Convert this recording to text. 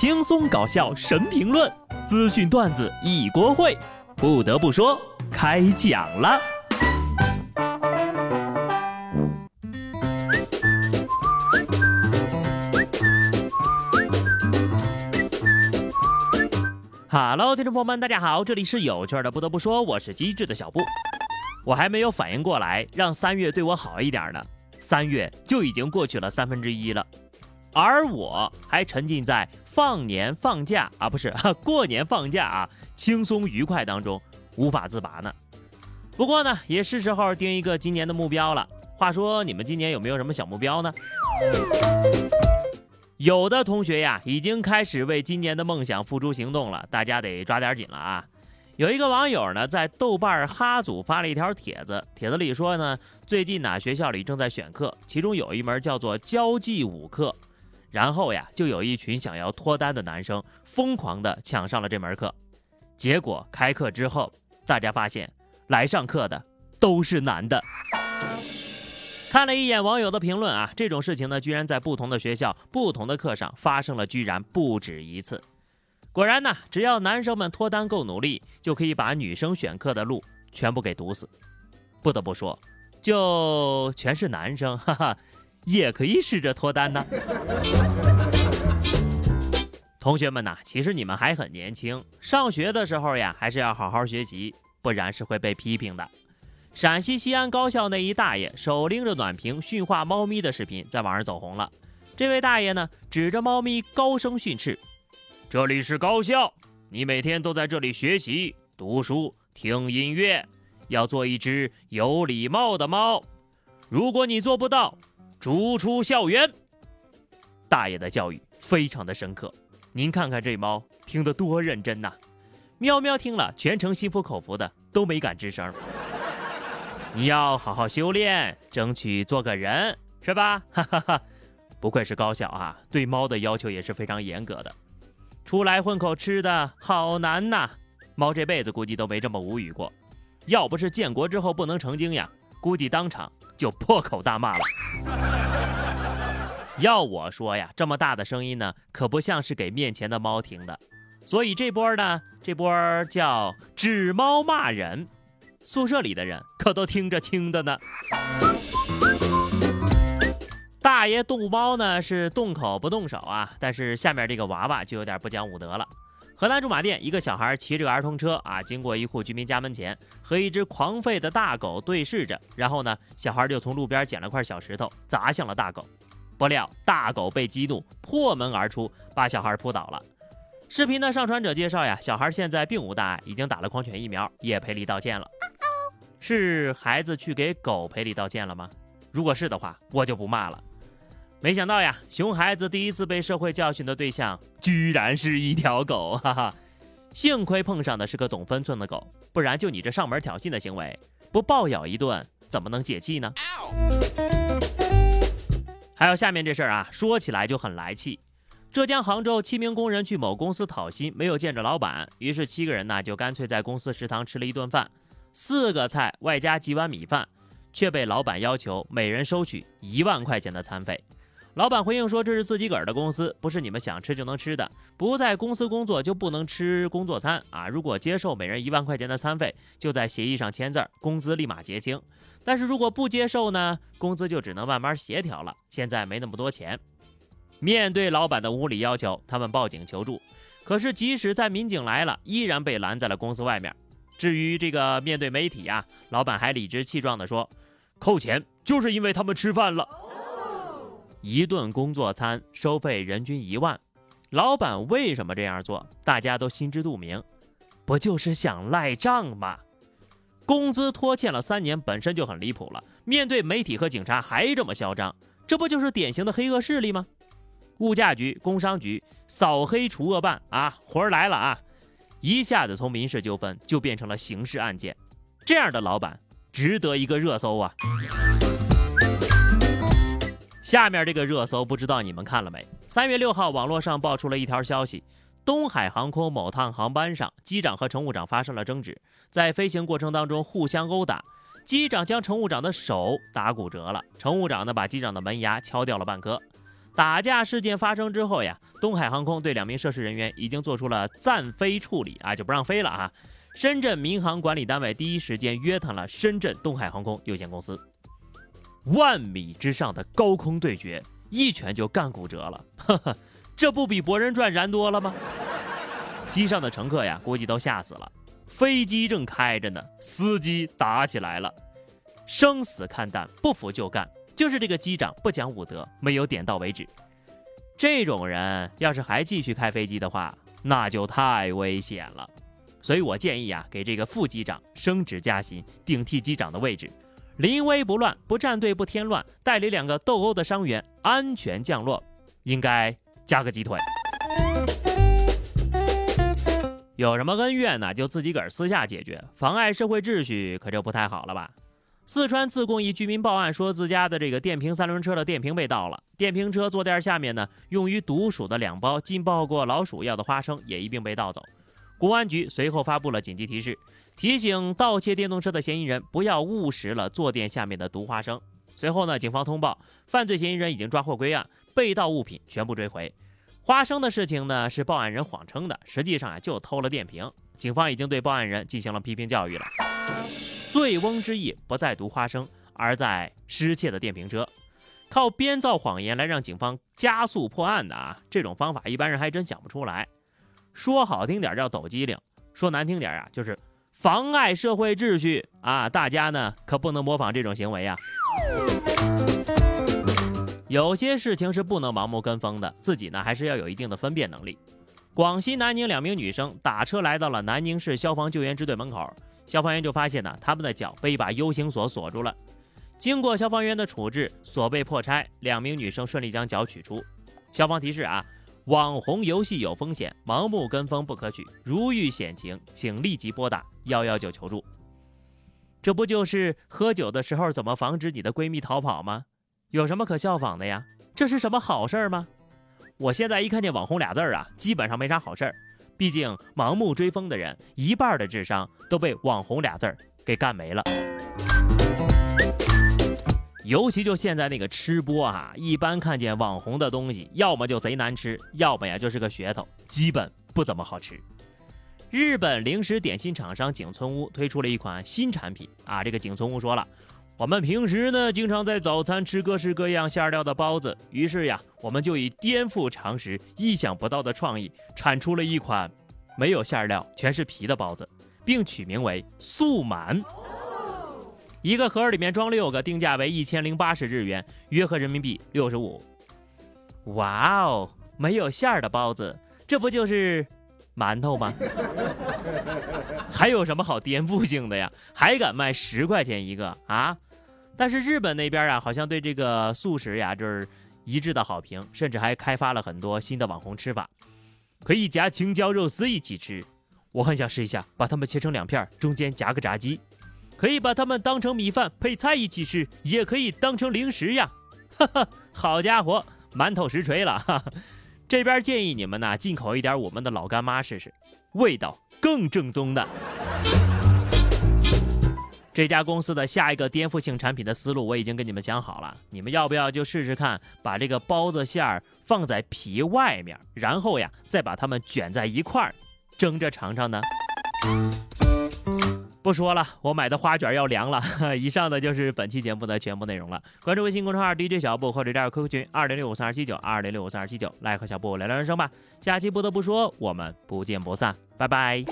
轻松搞笑神评论，资讯段子一锅烩。不得不说，开讲了。Hello，听众朋友们，大家好，这里是有趣的。不得不说，我是机智的小布。我还没有反应过来，让三月对我好一点呢。三月就已经过去了三分之一了，而我还沉浸在放年放假啊，不是 过年放假啊，轻松愉快当中无法自拔呢。不过呢，也是时候定一个今年的目标了。话说，你们今年有没有什么小目标呢？有的同学呀，已经开始为今年的梦想付诸行动了，大家得抓点紧了啊。有一个网友呢，在豆瓣哈组发了一条帖子，帖子里说呢，最近呢学校里正在选课，其中有一门叫做交际舞课，然后呀，就有一群想要脱单的男生疯狂的抢上了这门课，结果开课之后，大家发现来上课的都是男的。看了一眼网友的评论啊，这种事情呢，居然在不同的学校、不同的课上发生了，居然不止一次。果然呢，只要男生们脱单够努力，就可以把女生选课的路全部给堵死。不得不说，就全是男生，哈哈，也可以试着脱单呢。同学们呐，其实你们还很年轻，上学的时候呀，还是要好好学习，不然是会被批评的。陕西西安高校那一大爷手拎着暖瓶驯化猫咪的视频在网上走红了。这位大爷呢，指着猫咪高声训斥。这里是高校，你每天都在这里学习、读书、听音乐，要做一只有礼貌的猫。如果你做不到，逐出校园。大爷的教育非常的深刻，您看看这猫听得多认真呐！喵喵听了全程心服口服的，都没敢吱声。你要好好修炼，争取做个人，是吧？哈哈哈！不愧是高校啊，对猫的要求也是非常严格的。出来混口吃的好难呐！猫这辈子估计都没这么无语过。要不是建国之后不能成精呀，估计当场就破口大骂了。要我说呀，这么大的声音呢，可不像是给面前的猫听的。所以这波呢，这波叫指猫骂人，宿舍里的人可都听着轻的呢。大爷动猫呢是动口不动手啊，但是下面这个娃娃就有点不讲武德了。河南驻马店一个小孩骑着个儿童车啊，经过一户居民家门前，和一只狂吠的大狗对视着，然后呢，小孩就从路边捡了块小石头砸向了大狗，不料大狗被激怒，破门而出，把小孩扑倒了。视频的上传者介绍呀，小孩现在并无大碍，已经打了狂犬疫苗，也赔礼道歉了。是孩子去给狗赔礼道歉了吗？如果是的话，我就不骂了。没想到呀，熊孩子第一次被社会教训的对象居然是一条狗，哈哈！幸亏碰上的是个懂分寸的狗，不然就你这上门挑衅的行为，不暴咬一顿怎么能解气呢？还有下面这事儿啊，说起来就很来气。浙江杭州七名工人去某公司讨薪，没有见着老板，于是七个人呢就干脆在公司食堂吃了一顿饭，四个菜外加几碗米饭，却被老板要求每人收取一万块钱的餐费。老板回应说：“这是自己个儿的公司，不是你们想吃就能吃的。不在公司工作就不能吃工作餐啊！如果接受每人一万块钱的餐费，就在协议上签字，工资立马结清。但是如果不接受呢，工资就只能慢慢协调了。现在没那么多钱。”面对老板的无理要求，他们报警求助。可是即使在民警来了，依然被拦在了公司外面。至于这个面对媒体呀，老板还理直气壮地说：“扣钱就是因为他们吃饭了。”一顿工作餐收费人均一万，老板为什么这样做？大家都心知肚明，不就是想赖账吗？工资拖欠了三年本身就很离谱了，面对媒体和警察还这么嚣张，这不就是典型的黑恶势力吗？物价局、工商局扫黑除恶办啊，活儿来了啊！一下子从民事纠纷就变成了刑事案件，这样的老板值得一个热搜啊！下面这个热搜不知道你们看了没？三月六号，网络上爆出了一条消息：东海航空某趟航班上，机长和乘务长发生了争执，在飞行过程当中互相殴打，机长将乘务长的手打骨折了，乘务长呢把机长的门牙敲掉了半颗。打架事件发生之后呀，东海航空对两名涉事人员已经做出了暂飞处理啊，就不让飞了啊。深圳民航管理单位第一时间约谈了深圳东海航空有限公司。万米之上的高空对决，一拳就干骨折了，呵呵，这不比《博人传》燃多了吗？机上的乘客呀，估计都吓死了。飞机正开着呢，司机打起来了，生死看淡，不服就干。就是这个机长不讲武德，没有点到为止。这种人要是还继续开飞机的话，那就太危险了。所以我建议啊，给这个副机长升职加薪，顶替机长的位置。临危不乱，不站队，不添乱，带领两个斗殴的伤员安全降落，应该加个鸡腿。有什么恩怨呢？就自己个儿私下解决，妨碍社会秩序可就不太好了吧？四川自贡一居民报案说，自家的这个电瓶三轮车的电瓶被盗了，电瓶车坐垫下面呢，用于毒鼠的两包浸泡过老鼠药的花生也一并被盗走。公安局随后发布了紧急提示，提醒盗窃电动车的嫌疑人不要误食了坐垫下面的毒花生。随后呢，警方通报，犯罪嫌疑人已经抓获归案，被盗物品全部追回。花生的事情呢，是报案人谎称的，实际上啊就偷了电瓶。警方已经对报案人进行了批评教育了。醉翁之意不在毒花生，而在失窃的电瓶车。靠编造谎言来让警方加速破案的啊，这种方法一般人还真想不出来。说好听点叫抖机灵，说难听点啊就是妨碍社会秩序啊！大家呢可不能模仿这种行为呀。有些事情是不能盲目跟风的，自己呢还是要有一定的分辨能力。广西南宁两名女生打车来到了南宁市消防救援支队门口，消防员就发现呢，她们的脚被一把 U 型锁锁住了。经过消防员的处置，锁被破拆，两名女生顺利将脚取出。消防提示啊，网红游戏有风险，盲目跟风不可取，如遇险情，请立即拨打幺幺九求助。这不就是喝酒的时候怎么防止你的闺蜜逃跑吗？有什么可效仿的呀？这是什么好事儿吗？我现在一看见“网红”俩字儿啊，基本上没啥好事儿。毕竟盲目追风的人，一半的智商都被“网红”俩字儿给干没了。尤其就现在那个吃播啊，一般看见网红的东西，要么就贼难吃，要么呀就是个噱头，基本不怎么好吃。日本零食点心厂商景村屋推出了一款新产品啊，这个景村屋说了。我们平时呢，经常在早餐吃各式各样馅料的包子，于是呀，我们就以颠覆常识、意想不到的创意，产出了一款没有馅料、全是皮的包子，并取名为“素满”。一个盒里面装六个，定价为一千零八十日元，约合人民币六十五。哇哦，没有馅儿的包子，这不就是馒头吗？还有什么好颠覆性的呀？还敢卖十块钱一个啊？但是日本那边啊，好像对这个素食呀，就是一致的好评，甚至还开发了很多新的网红吃法，可以夹青椒肉丝一起吃。我很想试一下，把它们切成两片，中间夹个炸鸡，可以把它们当成米饭配菜一起吃，也可以当成零食呀。哈哈，好家伙，馒头实锤了！哈哈，这边建议你们呢，进口一点我们的老干妈试试，味道更正宗的。这家公司的下一个颠覆性产品的思路我已经跟你们讲好了，你们要不要就试试看，把这个包子馅儿放在皮外面，然后呀再把它们卷在一块儿，蒸着尝尝呢？不说了，我买的花卷要凉了。以上的就是本期节目的全部内容了。关注微信公众号 DJ 小布或者加入 QQ 群二零六五三二七九二零六五三二七九，来和小布聊聊人生吧。下期不得不说，我们不见不散，拜拜。